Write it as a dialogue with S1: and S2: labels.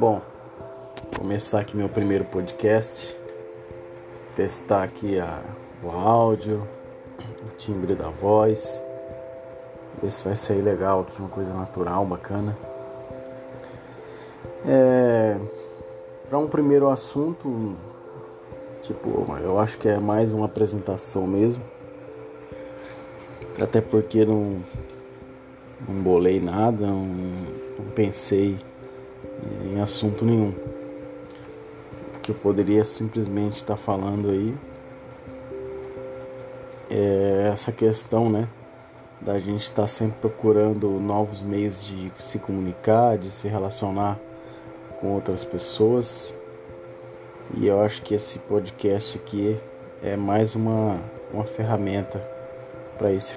S1: Bom, começar aqui meu primeiro podcast, testar aqui a, o áudio, o timbre da voz, ver se vai sair legal aqui, uma coisa natural, bacana. É, Para um primeiro assunto, tipo, eu acho que é mais uma apresentação mesmo, até porque não, não bolei nada, não, não pensei em assunto nenhum. Que eu poderia simplesmente estar falando aí é essa questão, né? Da gente estar sempre procurando novos meios de se comunicar, de se relacionar com outras pessoas. E eu acho que esse podcast aqui é mais uma, uma ferramenta para esse